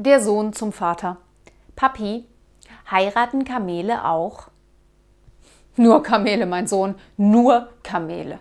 Der Sohn zum Vater. Papi, heiraten Kamele auch? Nur Kamele, mein Sohn, nur Kamele.